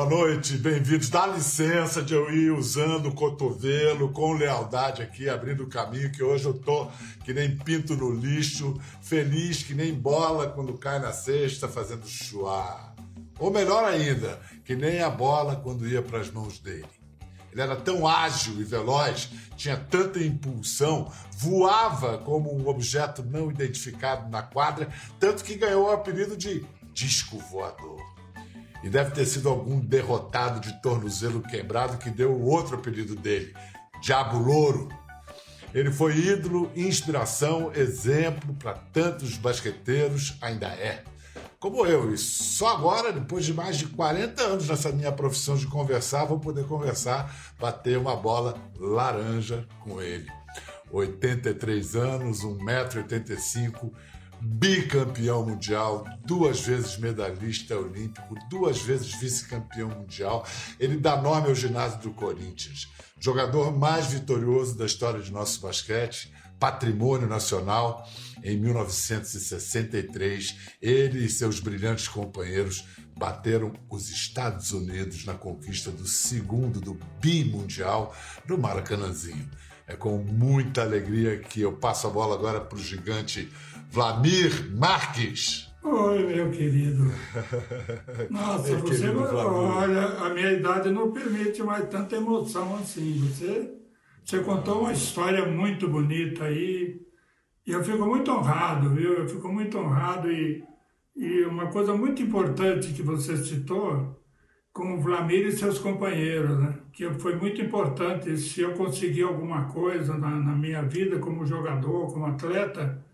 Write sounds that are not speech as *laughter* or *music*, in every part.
Boa noite, bem-vindos. Dá licença de eu ir usando o cotovelo com lealdade aqui, abrindo o caminho, que hoje eu tô que nem pinto no lixo, feliz que nem bola quando cai na cesta, fazendo chuá. Ou melhor ainda, que nem a bola quando ia para as mãos dele. Ele era tão ágil e veloz, tinha tanta impulsão, voava como um objeto não identificado na quadra, tanto que ganhou o apelido de disco voador. E deve ter sido algum derrotado de tornozelo quebrado que deu o outro apelido dele, Diabo Louro. Ele foi ídolo, inspiração, exemplo para tantos basqueteiros, ainda é. Como eu, e só agora, depois de mais de 40 anos nessa minha profissão de conversar, vou poder conversar, bater uma bola laranja com ele. 83 anos, 1,85m, bicampeão mundial, duas vezes medalhista olímpico, duas vezes vice-campeão mundial. Ele dá nome ao ginásio do Corinthians. Jogador mais vitorioso da história de nosso basquete, patrimônio nacional. Em 1963, ele e seus brilhantes companheiros bateram os Estados Unidos na conquista do segundo do bimundial no Maracanãzinho. É com muita alegria que eu passo a bola agora para o gigante Vlamir Marques. Oi, meu querido. *laughs* Nossa, meu você querido olha, a minha idade não permite mais tanta emoção assim. Você, você contou uma história muito bonita aí. E eu fico muito honrado, viu? Eu fico muito honrado e, e uma coisa muito importante que você citou com o Vlamir e seus companheiros, né? Que foi muito importante. Se eu conseguir alguma coisa na, na minha vida como jogador, como atleta,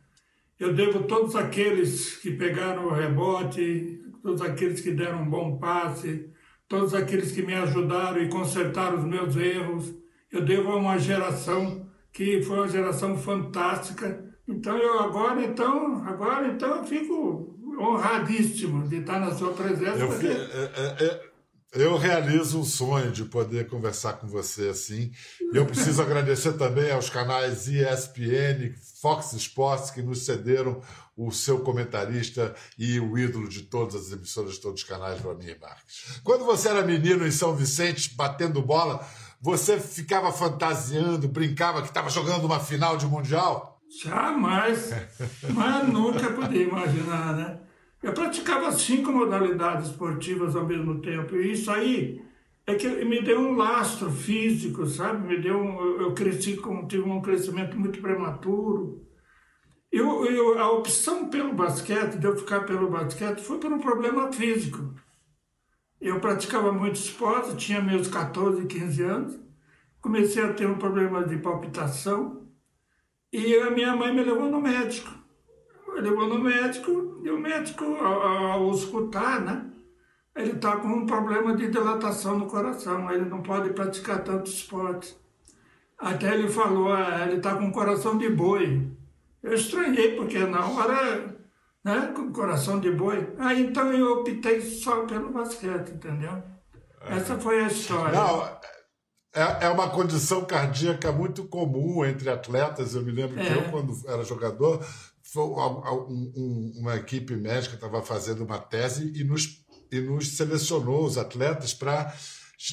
eu devo todos aqueles que pegaram o rebote, todos aqueles que deram um bom passe, todos aqueles que me ajudaram e consertaram os meus erros. Eu devo a uma geração que foi uma geração fantástica. Então eu agora então agora então eu fico honradíssimo de estar na sua presença. Eu, porque... é, é, é eu realizo um sonho de poder conversar com você assim. E eu preciso agradecer também aos canais ESPN, Fox Sports, que nos cederam o seu comentarista e o ídolo de todas as emissoras, de todos os canais, Vlamir Marques. Quando você era menino em São Vicente, batendo bola, você ficava fantasiando, brincava que estava jogando uma final de Mundial? Jamais. *laughs* Mas nunca podia imaginar, né? Eu praticava cinco modalidades esportivas ao mesmo tempo. E isso aí é que me deu um lastro físico, sabe? Me deu um, eu cresci tive um crescimento muito prematuro. Eu, eu, a opção pelo basquete, de eu ficar pelo basquete, foi por um problema físico. Eu praticava muito esporte, tinha meus 14, 15 anos. Comecei a ter um problema de palpitação. E a minha mãe me levou no médico levou no médico e o médico, ao, ao escutar, né? Ele está com um problema de dilatação no coração, ele não pode praticar tanto esporte. Até ele falou, ah, ele está com coração de boi. Eu estranhei, porque na hora, né, com coração de boi. Aí então eu optei só pelo basquete, entendeu? Essa foi a história. Não, é, é uma condição cardíaca muito comum entre atletas. Eu me lembro é. que eu, quando era jogador, uma equipe médica estava fazendo uma tese e nos, e nos selecionou os atletas para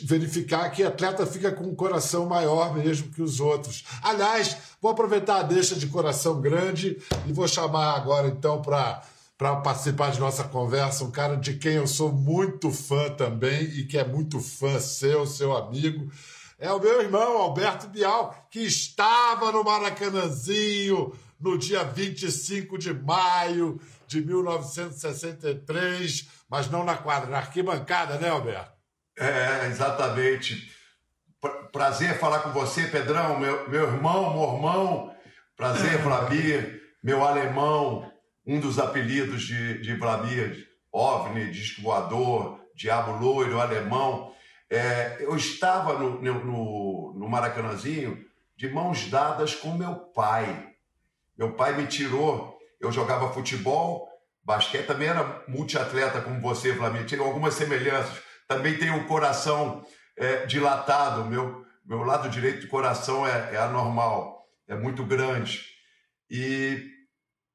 verificar que atleta fica com um coração maior mesmo que os outros. Aliás, vou aproveitar a deixa de coração grande e vou chamar agora então para para participar de nossa conversa, um cara de quem eu sou muito fã também e que é muito fã seu, seu amigo. É o meu irmão Alberto Bial, que estava no Maracanãzinho no dia 25 de maio de 1963, mas não na quadra, na arquibancada, né, Alberto? É, exatamente. Prazer falar com você, Pedrão, meu, meu irmão, mormão. Prazer, Vladimir, meu alemão, um dos apelidos de, de Vladimir, OVNI, disco voador, diabo loiro, alemão. É, eu estava no, no, no Maracanãzinho de mãos dadas com meu pai. Meu pai me tirou, eu jogava futebol, basquete, também era multiatleta como você, Flamengo, tinha algumas semelhanças. Também tenho um coração é, dilatado, meu, meu lado direito do coração é, é anormal, é muito grande. E,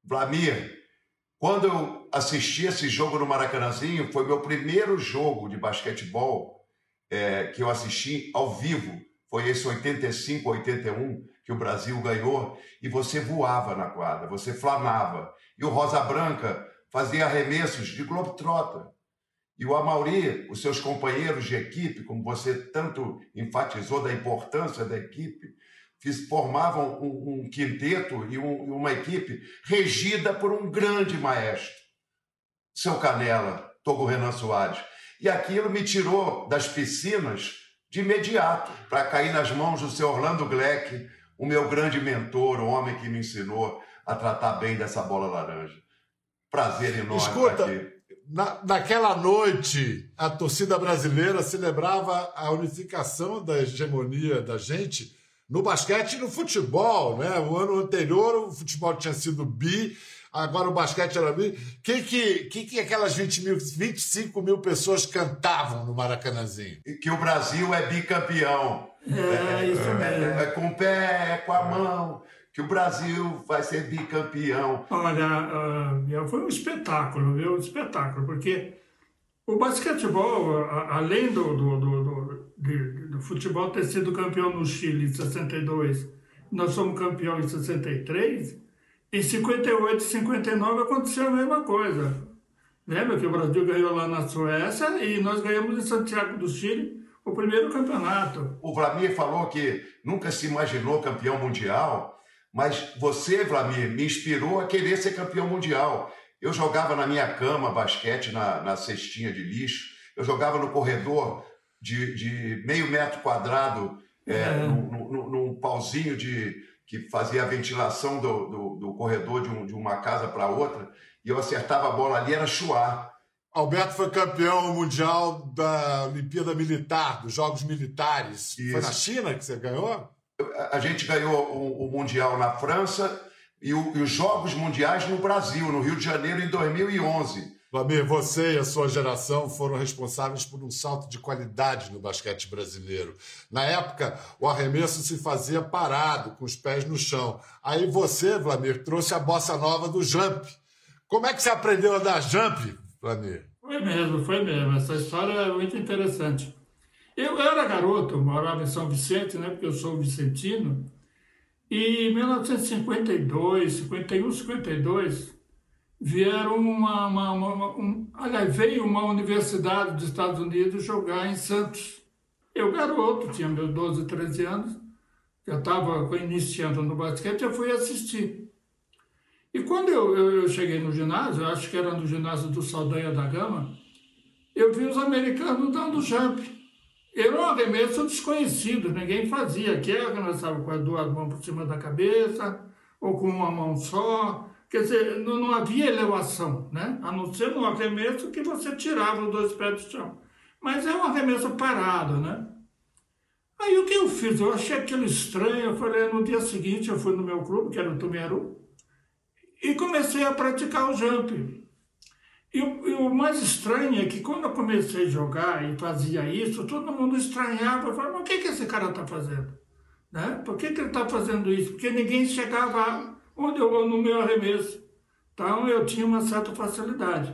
Vlamir, Quando eu assisti esse jogo no Maracanãzinho, foi meu primeiro jogo de basquetebol é, que eu assisti ao vivo. Foi esse 85, 81 que o Brasil ganhou e você voava na quadra, você flamava. E o Rosa Branca fazia arremessos de globetrotter. E o Amauri, os seus companheiros de equipe, como você tanto enfatizou da importância da equipe, formavam um, um quinteto e um, uma equipe regida por um grande maestro, seu Canela, Togo Renan Soares. E aquilo me tirou das piscinas de imediato, para cair nas mãos do seu Orlando Gleck, o meu grande mentor, o homem que me ensinou a tratar bem dessa bola laranja. Prazer enorme Escuta. Na, naquela noite, a torcida brasileira celebrava a unificação da hegemonia da gente no basquete e no futebol, né? O ano anterior o futebol tinha sido bi, agora o basquete era bi. O que, que, que, que aquelas 20 mil, 25 mil pessoas cantavam no Maracanãzinho? Que o Brasil é bicampeão. É, isso mesmo. É, é com o pé, é com a mão. Que o Brasil vai ser bicampeão. Olha, uh, foi um espetáculo, viu? Um espetáculo, porque o basquetebol, além do, do, do, do, do futebol ter sido campeão no Chile em 62, nós somos campeão em 63, em 58 e 59 aconteceu a mesma coisa. Lembra que o Brasil ganhou lá na Suécia e nós ganhamos em Santiago do Chile o primeiro campeonato. O Vladimir falou que nunca se imaginou campeão mundial, mas você, Vladimir, me inspirou a querer ser campeão mundial. Eu jogava na minha cama basquete na, na cestinha de lixo, eu jogava no corredor de, de meio metro quadrado, é, é. Num, num, num, pauzinho de, que fazia a ventilação do, do, do corredor de, um, de uma casa para outra, e eu acertava a bola ali, era chuar. Alberto foi campeão mundial da Olimpíada Militar, dos Jogos Militares. Isso. Foi na China que você ganhou? A gente ganhou o, o Mundial na França e, o, e, os Jogos Mundiais no Brasil, no Rio de Janeiro, em 2011. Vlamir, você e a sua geração foram responsáveis por um salto de qualidade no basquete brasileiro. Na época, o arremesso se fazia parado, com os pés no chão. Aí você, Vlamir, trouxe a bossa nova do jump. Como é que você aprendeu a dar jump, Foi mesmo, foi mesmo. Essa história é muito interessante. Eu era garoto, morava em São Vicente, né, porque eu sou vicentino, e em 1952, 51, 52, vieram uma, uma, uma um, aliás, veio uma universidade dos Estados Unidos jogar em Santos. Eu, garoto, tinha meus 12, 13 anos, já estava iniciando no basquete, eu fui assistir. E quando eu, eu, eu, cheguei no ginásio, acho que era no ginásio do Saldanha da Gama, eu vi os americanos dando jump. Era um arremesso desconhecido, ninguém fazia. Que arremessava com as duas mãos por cima da cabeça, ou com uma mão só. Quer dizer, não, não havia elevação, né? A não ser no arremesso que você tirava os dois pés do chão. Mas é um arremesso parado, né? Aí o que eu fiz? Eu achei aquilo estranho. Eu falei, no dia seguinte eu fui no meu clube, que era o Tumeru, e comecei a praticar o jump. E e o, mais estranho é que quando eu comecei a jogar e fazia isso, todo mundo estranhava, falava, mas o que, que esse cara está fazendo? Né? Por que, que ele está fazendo isso? Porque ninguém chegava onde eu no meu arremesso. Então eu tinha uma certa facilidade.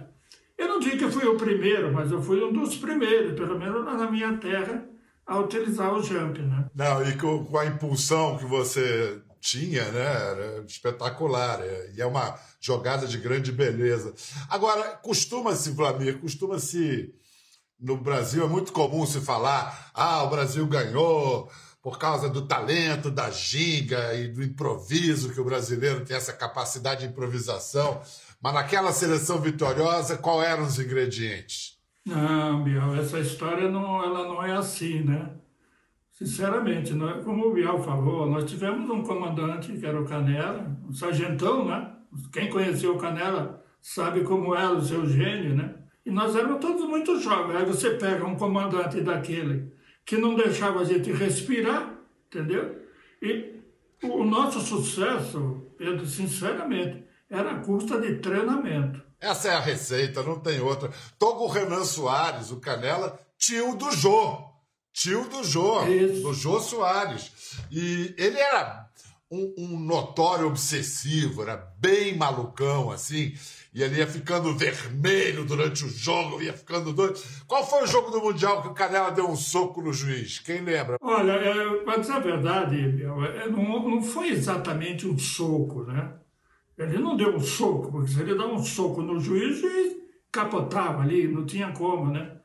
Eu não digo que fui o primeiro, mas eu fui um dos primeiros, pelo menos na minha terra, a utilizar o jump, né? Não, e com a impulsão que você tinha, né? Era espetacular. É, e é uma jogada de grande beleza. Agora, costuma-se, Vlamir, costuma-se. No Brasil é muito comum se falar: ah, o Brasil ganhou por causa do talento, da giga e do improviso, que o brasileiro tem essa capacidade de improvisação. Mas naquela seleção vitoriosa, qual eram os ingredientes? Não, Bial, essa história não, ela não é assim, né? Sinceramente, nós, como o Bial falou, nós tivemos um comandante que era o Canela, um sargentão, né? Quem conheceu o Canela sabe como era o seu gênio, né? E nós éramos todos muito jovens. Aí você pega um comandante daquele que não deixava a gente respirar, entendeu? E o nosso sucesso, Pedro, sinceramente, era a custa de treinamento. Essa é a receita, não tem outra. Togo Renan Soares, o Canela, tio do Jô tio do Jô, Isso. do Jô Soares. E ele era um, um notório obsessivo, era bem malucão, assim, e ele ia ficando vermelho durante o jogo, ia ficando doido. Qual foi o jogo do Mundial que o Canela deu um soco no juiz? Quem lembra? Olha, é, para dizer a verdade, é, não, não foi exatamente um soco, né? Ele não deu um soco, porque se ele dá um soco no juiz, o juiz capotava ali, não tinha como, né?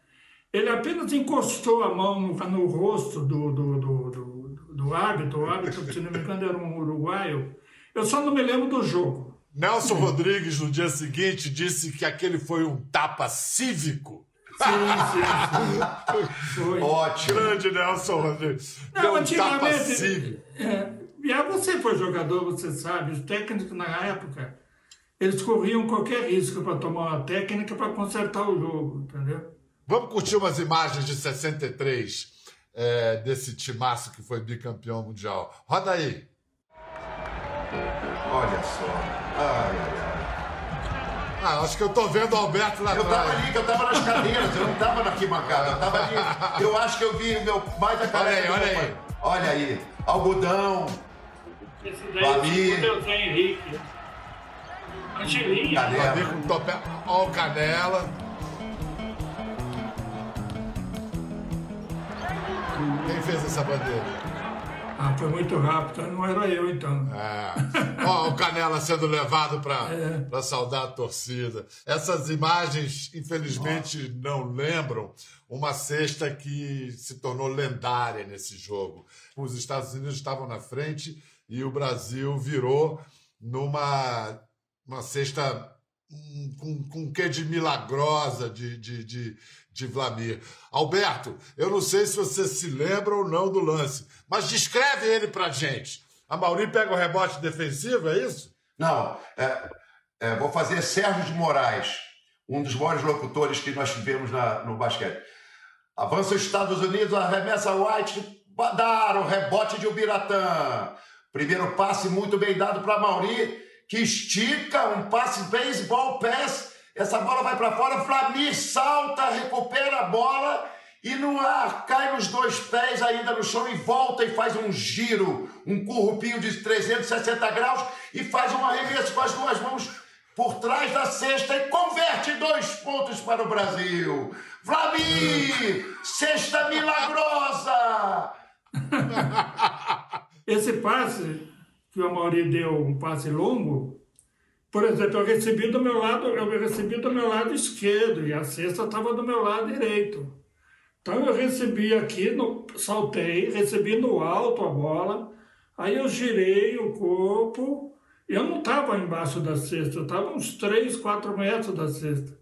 Ele apenas encostou a mão no, no rosto do, do, do, do, do árbitro, o árbitro, se não me engano, era um uruguaio. Eu só não me lembro do jogo. Nelson Rodrigues, no dia seguinte, disse que aquele foi um tapa cívico. Sim, sim, sim. *laughs* Foi. Ótimo. Grande Nelson Rodrigues. Não, Deu um antigamente- tapa cívico. É, e aí você foi jogador, você sabe, os técnicos na época, eles corriam qualquer risco para tomar uma técnica para consertar o jogo, entendeu? Vamos curtir umas imagens de 63 é, desse timaço que foi bicampeão mundial. Roda aí. Olha só. Ai, ai, ai. Ah, acho que eu tô vendo o Alberto lá Eu tava atrás. ali, que eu tava nas cadeiras, eu não tava na arquibancada, eu tava ali. Eu acho que eu vi meu mais a Olha aí, olha aí. pai. Olha aí. Algodão, Esse Babi. é o Zé Henrique. Angelinha. Vai Canela. Ó o Canela. Quem fez essa bandeira? Ah, foi muito rápido, não era eu então. É. Ó, o Canela sendo levado para *laughs* É. saudar a torcida. Essas imagens, infelizmente, não lembram uma cesta que se tornou lendária nesse jogo. Os Estados Unidos estavam na frente e o Brasil virou numa uma cesta hum, com, com um quê de milagrosa de, de, de, de Vlamir. Alberto, eu não sei se você se lembra ou não do lance, mas descreve ele pra gente. A Mauri pega o rebote defensivo, é isso? Não, é, é, vou fazer Sérgio de Moraes, um dos maiores locutores que nós tivemos na- no basquete. Avança os Estados Unidos, arremessa White, dar o rebote de Ubiratã. Primeiro passe muito bem dado para Mauri, que estica um passe baseball pass. Essa bola vai para fora, Flamir salta, recupera a bola e no ar cai nos dois pés ainda no chão e volta e faz um giro, um currupinho de 360 graus e faz um arremesso com as duas mãos por trás da cesta e converte dois pontos para o Brasil. Flamir, cesta milagrosa! *laughs* Esse passe que o Amaury deu, um passe longo, por exemplo, eu recebi do meu lado, eu recebi do meu lado esquerdo e a cesta estava do meu lado direito. Então eu recebi aqui, no, saltei, recebi no alto a bola, aí eu girei o corpo, eu não estava embaixo da cesta, eu estava uns 3, 4 metros da cesta.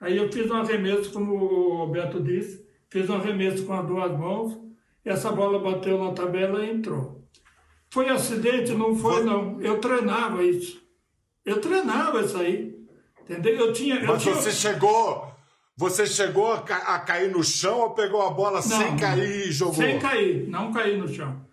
Aí eu fiz um arremesso, como o Alberto disse, fiz um arremesso com as duas mãos, e essa bola bateu na tabela e entrou. Foi acidente? Não foi, não. Eu treinava isso. Eu treinava isso aí. Entendeu? Eu tinha. Eu Mas tinha... você chegou. Você chegou a, ca- a cair no chão ou pegou a bola sem cair e jogou? Sem cair, não cair no chão.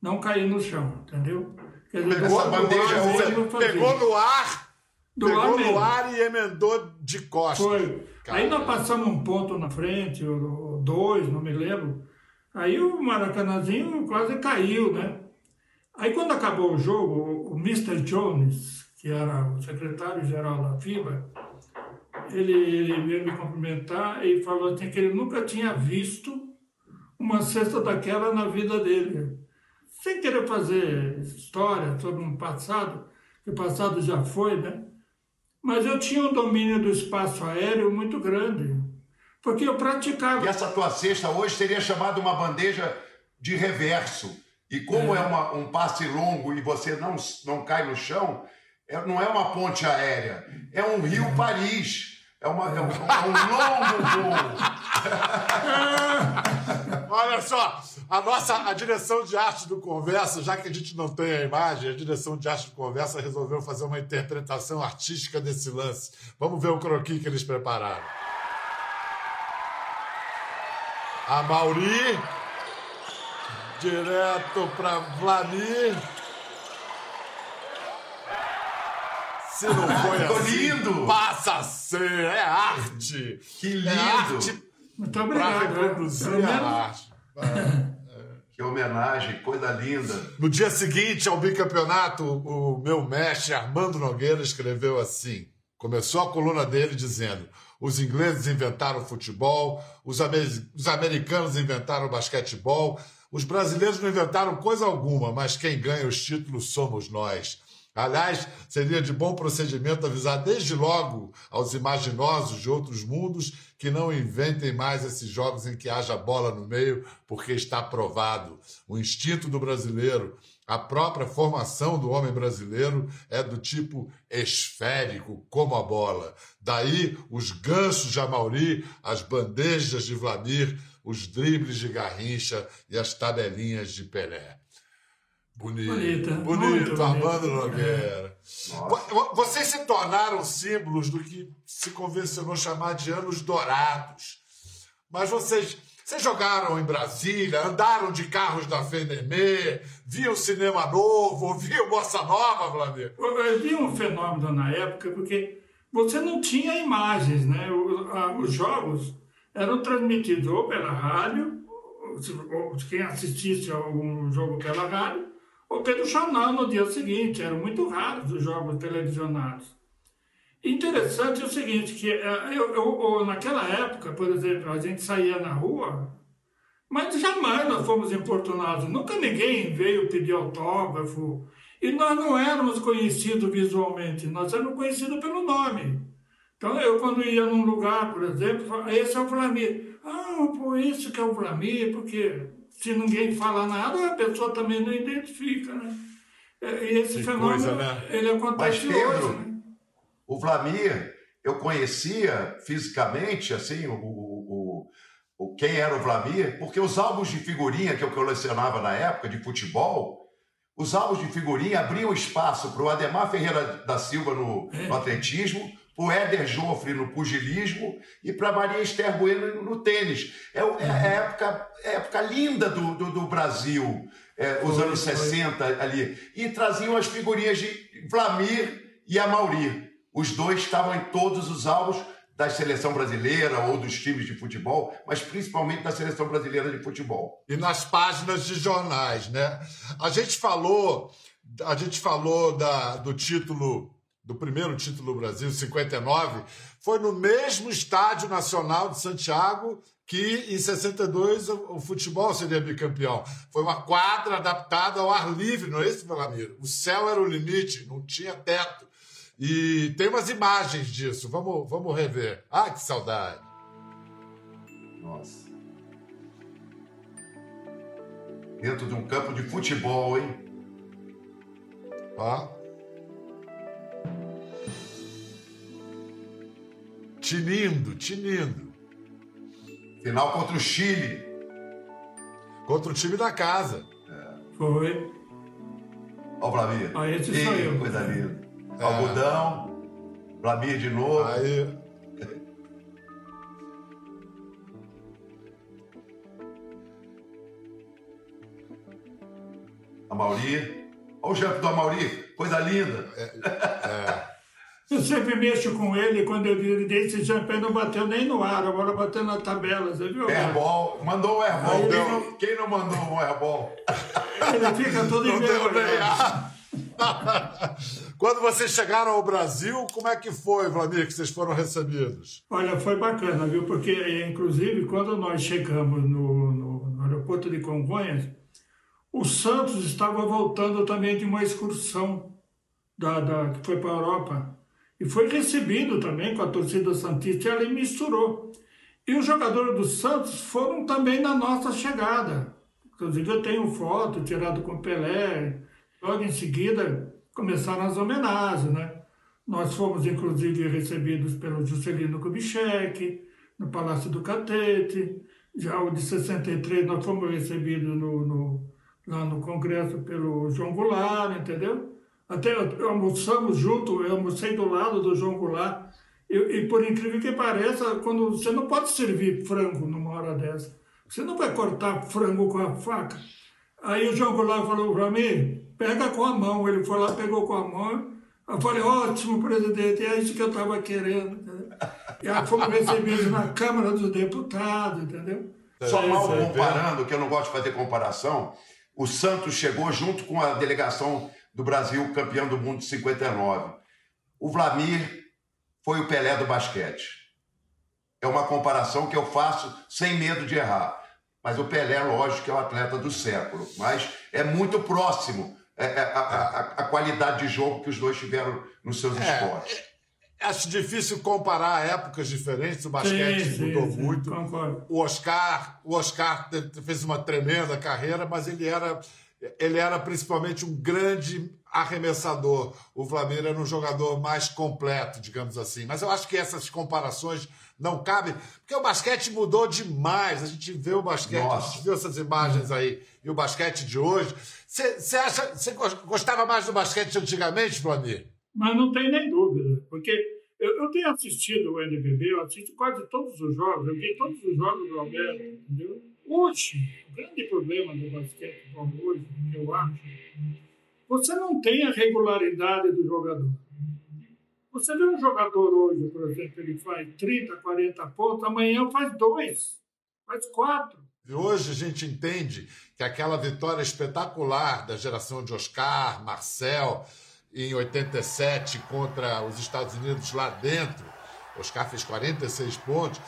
Não cair no chão, entendeu? Dizer, Pegou, Essa no bandeja hoje pegou no ar, Do pegou ar no ar e emendou de costas. Foi. Aí nós passamos um ponto na frente, ou dois, não me lembro. Aí o Maracanãzinho quase caiu, né? Aí quando acabou o jogo, o Mr. Jones, que era o secretário-geral da FIBA, ele, ele veio me cumprimentar e falou assim, que ele nunca tinha visto uma cesta daquela na vida dele. Sem querer fazer história sobre um passado, que o passado já foi, né? Mas eu tinha um domínio do espaço aéreo muito grande, porque eu praticava. E essa tua cesta hoje seria chamada uma bandeja de reverso. E como é, uma- um passe longo e você não, não cai no chão, é- não é uma ponte aérea, é um Rio Paris. É, uma, é um, é um longo voo. *laughs* Olha só, a nossa a direção de arte do Conversa, já que a gente não tem a imagem, a direção de arte do Conversa resolveu fazer uma interpretação artística desse lance. Vamos ver o croquis que eles prepararam. A Mauri, direto para Vlamir. Se não foi Ficou assim, lindo. passa a ser, é arte. Que lindo. É arte Muito obrigado. né? reproduzir a arte. É, é, Que homenagem, coisa linda. No dia seguinte ao bicampeonato, o meu mestre Armando Nogueira escreveu assim: começou a coluna dele dizendo: os ingleses inventaram o futebol, os, amer os americanos inventaram o basquetebol, os brasileiros não inventaram coisa alguma, mas quem ganha os títulos somos nós. Aliás, seria de bom procedimento avisar desde logo aos imaginosos de outros mundos que não inventem mais esses jogos em que haja bola no meio, porque está provado. O instinto do brasileiro, a própria formação do homem brasileiro é do tipo esférico, como a bola. Daí os ganchos de Amauri, as bandejas de Vladimir, os dribles de Garrincha e as tabelinhas de Pelé. Bonito. Bonita. Bonito, Armando Nogueira. É. Vocês se tornaram símbolos do que se convencionou chamar de anos dourados. Mas vocês, vocês jogaram em Brasília, andaram de carros da FNM, viam cinema novo, viam Bossa Nova, Vladimir? Eu vi um fenômeno na época, porque você não tinha imagens, né? Os jogos eram transmitidos ou pela rádio, ou quem assistisse a algum jogo pela rádio, ou pelo jornal no dia seguinte. Eram muito raros os jogos televisionados. Interessante é o seguinte, que eh, eu, eu, naquela época, por exemplo, a gente saía na rua, mas jamais nós fomos importunados. Nunca ninguém veio pedir autógrafo. E nós não éramos conhecidos visualmente, nós éramos conhecidos pelo nome. Então, eu quando ia num lugar, por exemplo, esse é o Vlamir. Ah, por isso que é o Vlamir, porque se ninguém fala nada, a pessoa também não identifica, né? É, e esse que fenômeno, coisa, né? ele acontece Mas, Pedro, hoje, né? O Vlamir, eu conhecia fisicamente, assim, o, o, o, quem era o Vlamir, porque os álbuns de figurinha que eu colecionava na época, de futebol, os álbuns de figurinha abriam espaço para o Ademar Ferreira da Silva no, é. no atletismo, o Éder Joffre no pugilismo e para Maria Esther Bueno no tênis. É, é a época, é a época linda do, do, do Brasil, é, os foi, anos foi. 60 ali. E traziam as figurinhas de Vlamir e Amauri. Os dois estavam em todos os álbuns da seleção brasileira ou dos times de futebol, mas principalmente da seleção brasileira de futebol. E nas páginas de jornais, né? A gente falou, a gente falou da, do título do primeiro título do Brasil, 59, foi no mesmo Estádio Nacional de Santiago que em 62 o futebol seria bicampeão. Foi uma quadra adaptada ao ar livre, não é isso, Belamiro? O céu era o limite, não tinha teto. E tem umas imagens disso, vamos, vamos rever. Ah, que saudade! Nossa. Dentro de um campo de futebol, hein? Ó. Tinindo, tinindo. Final contra o Chile. Contra o time da casa. É. Foi. Ó o Vlamir. Ah, esse Ei, saiu. Coisa linda. É. Algodão. Vlamir de novo. Aí. *laughs* A Mauri. Olha o jump do Amauri. Coisa linda. É. é. *laughs* Eu sempre mexo com ele quando eu vi ele desse champanhe não bateu nem no ar, agora bateu na tabela, você viu? Airball, mandou o airball. Quem não, quem não mandou um airball? Ele fica todo envergonhado. *laughs* Quando vocês chegaram ao Brasil, como é que foi, Vladimir, que vocês foram recebidos? Olha, foi bacana, viu? Porque, inclusive, quando nós chegamos no, no, no aeroporto de Congonhas, o Santos estava voltando também de uma excursão da, da que foi para a Europa. E foi recebido também com a torcida Santista e ali misturou. E os jogadores do Santos foram também na nossa chegada. Inclusive eu tenho foto tirado com Pelé. Logo em seguida começaram as homenagens, né? Nós fomos inclusive recebidos pelo Juscelino Kubitschek, no Palácio do Catete. Já o de 63 nós fomos recebidos no, no, lá no Congresso pelo João Goulart, entendeu? Até almoçamos junto, eu almocei do lado do João Goulart. E, e, por incrível que pareça, quando você não pode servir frango numa hora dessa. Você não vai cortar frango com a faca. Aí o João Goulart falou para mim, pega com a mão. Ele foi lá, pegou com a mão. Eu falei, ótimo, presidente, é isso que eu estava querendo. E aí fomos recebidos na Câmara dos Deputados, entendeu? Só mal comparando, que eu não gosto de fazer comparação, o Santos chegou junto com a delegação do Brasil, campeão do mundo de 59. O Vlamir foi o Pelé do basquete. É uma comparação que eu faço sem medo de errar. Mas o Pelé, lógico, que é o atleta do século. Mas é muito próximo é, é, a, a, a, qualidade de jogo que os dois tiveram nos seus é, esportes. Acho difícil comparar épocas diferentes. O basquete sim, mudou sim, muito. Sim, o Oscar, o Oscar fez uma tremenda carreira, mas ele era, ele era principalmente um grande arremessador. O Flamengo era um jogador mais completo, digamos assim. Mas eu acho que essas comparações não cabem, porque o basquete mudou demais. A gente vê o basquete, Nossa. a gente viu essas imagens aí e o basquete de hoje. Você acha, você gostava mais do basquete antigamente, Flamengo? Mas não tem nem dúvida, porque eu, eu, tenho assistido o NBB, eu assisto quase todos os jogos, eu vi todos os jogos do Alberto, entendeu? Hoje, o grande problema do basquetebol hoje, eu acho, você não tem a regularidade do jogador. Você vê um jogador hoje, por exemplo, ele faz 30, 40 pontos, amanhã faz dois, faz quatro. E hoje a gente entende que aquela vitória espetacular da geração de Oscar, Marcel, em 87 contra os Estados Unidos lá dentro. Oscar fez 46 pontos.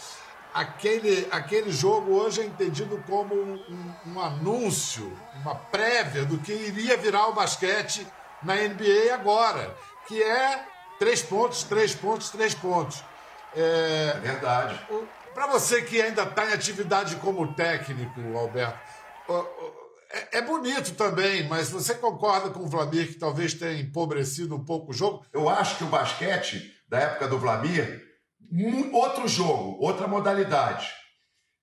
Aquele, aquele jogo hoje é entendido como um, um, um anúncio, uma prévia do que iria virar o basquete na NBA agora, que é três pontos, três pontos, três pontos. É, é verdade. Para você que ainda está em atividade como técnico, Alberto, é, é, bonito também, mas você concorda com o Vlamir que talvez tenha empobrecido um pouco o jogo? Eu acho que o basquete, da época do Outro jogo, outra modalidade.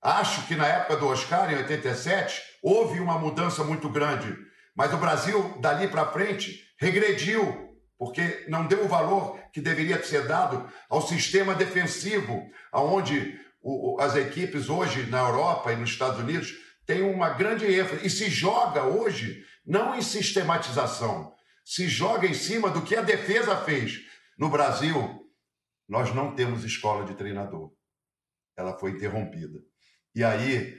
Acho que na época do Oscar, em 87, houve uma mudança muito grande. Mas o Brasil, dali para frente, regrediu, porque não deu o valor que deveria ser dado ao sistema defensivo, onde as equipes hoje na Europa e nos Estados Unidos tem uma grande ênfase e se joga hoje não em sistematização, se joga em cima do que a defesa fez. No Brasil, nós não temos escola de treinador. Ela foi interrompida. E aí,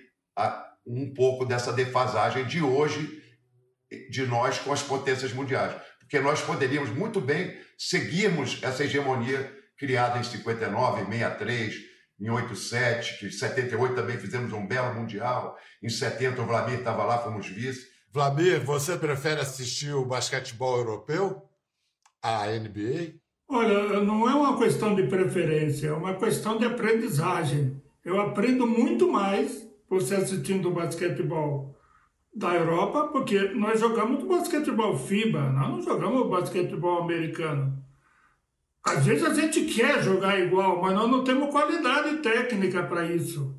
um pouco dessa defasagem de hoje de nós com as potências mundiais. Porque nós poderíamos muito bem seguirmos essa hegemonia criada em 59, 63, em 87, que em 78 também fizemos um belo Mundial. Em 70 o Vlamir estava lá, fomos vice. Vlamir, você prefere assistir o basquetebol europeu? A NBA? Olha, não é uma questão de preferência, é uma questão de aprendizagem. Eu aprendo muito mais você assistindo basquetebol da Europa, porque nós jogamos basquetebol FIBA, nós não jogamos basquetebol americano. Às vezes a gente quer jogar igual, mas nós não temos qualidade técnica para isso.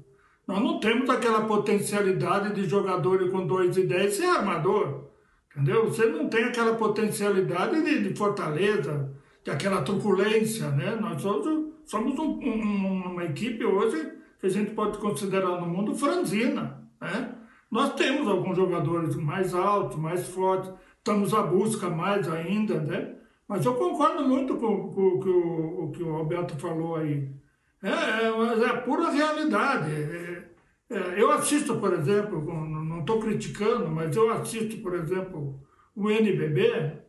Nós não temos aquela potencialidade de jogador com 2 e 10 ser armador. Entendeu? Você não tem aquela potencialidade de, de fortaleza, de aquela truculência, né? Nós somos, somos um, um, uma equipe hoje que a gente pode considerar no mundo franzina, né? Nós temos alguns jogadores mais altos, mais fortes, estamos à busca mais ainda, né? Mas eu concordo muito com, com, com o, o, que o Alberto falou aí. É, é, é pura realidade. É, é, eu assisto, por exemplo, não estou criticando, mas eu assisto, por exemplo, o NBB.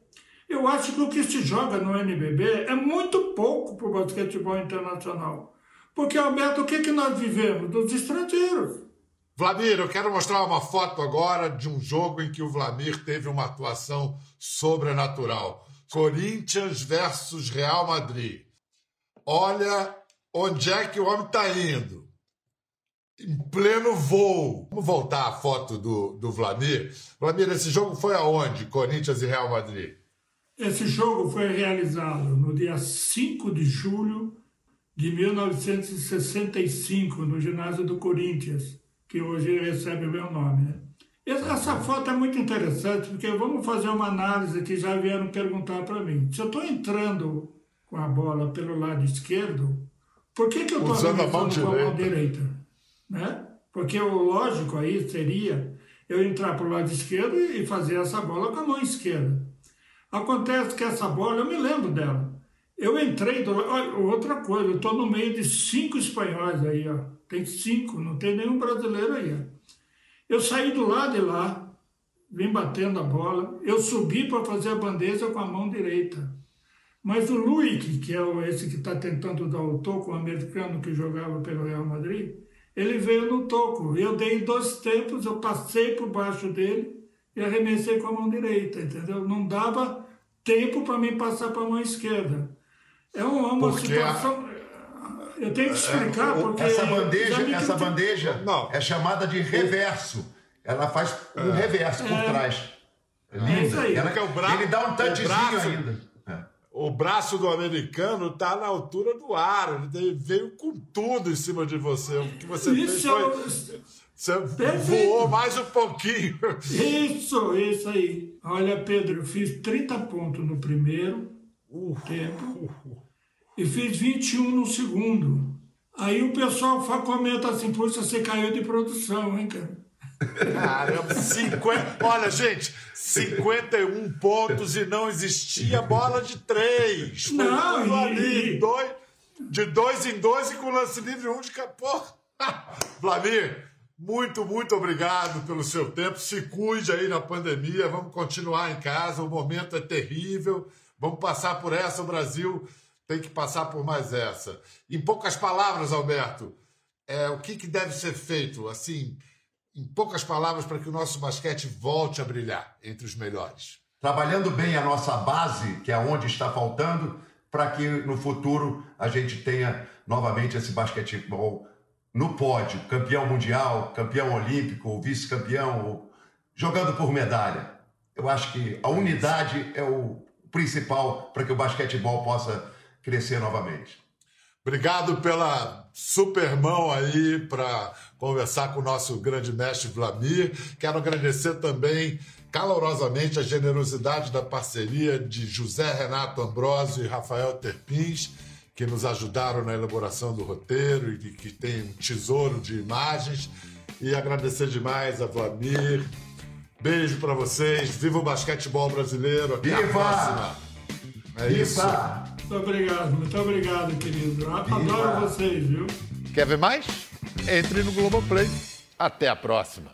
Eu acho que o que se joga no NBB é muito pouco para o basquetebol internacional. Porque, Alberto, o que, que nós vivemos? Dos estrangeiros. Vladimir, eu quero mostrar uma foto agora de um jogo em que o Vladimir teve uma atuação sobrenatural. Corinthians versus Real Madrid. Olha onde é que o homem está indo. Em pleno voo. Vamos voltar à foto do, do Vladimir. Vladimir, esse jogo foi aonde? Corinthians e Real Madrid? Esse jogo foi realizado no dia 5 de julho de 1965, no ginásio do Corinthians, que hoje recebe o meu nome. Né? Essa foto é muito interessante, porque vamos fazer uma análise que já vieram perguntar para mim. Se eu estou entrando com a bola pelo lado esquerdo, por que, que eu estou usando a mão com a mão direita? Né? Porque o lógico aí seria eu entrar para o lado esquerdo e fazer essa bola com a mão esquerda. Acontece que essa bola, eu me lembro dela, Eu entrei, do... Outra coisa, eu estou no meio de cinco espanhóis aí, ó. Tem cinco, não tem nenhum brasileiro aí. Ó. Eu saí do lado de lá, vim batendo a bola, eu subi para fazer a bandeja com a mão direita. Mas o Luiz, que é esse que está tentando dar o toco, o americano que jogava pelo Real Madrid, ele veio no toco. Eu dei dois tempos, eu passei por baixo dele e arremessei com a mão direita, entendeu? Não dava tempo para mim passar para a mão esquerda. É uma, uma situação. A... Eu tenho que explicar é, porque. Essa bandeja, essa bandeja não. é chamada de reverso. Ela faz um é. reverso por é. trás. É isso aí. Ela, ele dá um touchzinho ainda o braço do americano está na altura do ar. Ele veio com tudo em cima de você. O que você isso, fez foi. Você voou mais um pouquinho. Isso, isso aí. Olha, Pedro, eu fiz 30 pontos no primeiro uh, tempo uh, e fiz 21 no segundo. Aí o pessoal comenta assim, poxa, você caiu de produção, hein, cara? Caramba, 50. Olha, gente, 51 pontos e não existia bola de três. Não, e... ali, dois, de dois em dois e com lance livre um de capô. *laughs* Vladimir, muito, muito obrigado pelo seu tempo. Se cuide aí na pandemia. Vamos continuar em casa. O momento é terrível. Vamos passar por essa. O Brasil tem que passar por mais essa. Em poucas palavras, Alberto, é, o que, que deve ser feito? Assim, em poucas palavras, para que o nosso basquete volte a brilhar entre os melhores? Trabalhando bem a nossa base, que é onde está faltando, para que no futuro a gente tenha novamente esse basquetebol no pódio, campeão mundial, campeão olímpico, vice-campeão, jogando por medalha. Eu acho que a unidade é o principal para que o basquetebol possa crescer novamente. Obrigado pela super mão aí para conversar com o nosso grande mestre Vlamir. Quero agradecer também calorosamente a generosidade da parceria de José Renato Ambrosio e Rafael Terpins, que nos ajudaram na elaboração do roteiro e que tem um tesouro de imagens. E agradecer demais a Vlamir. Beijo para vocês. Viva o basquetebol brasileiro. Até Viva! a próxima. É Viva! isso. Muito obrigado, muito obrigado, querido. Adoro vocês, viu? Quer ver mais? Entre no Globoplay. Até a próxima.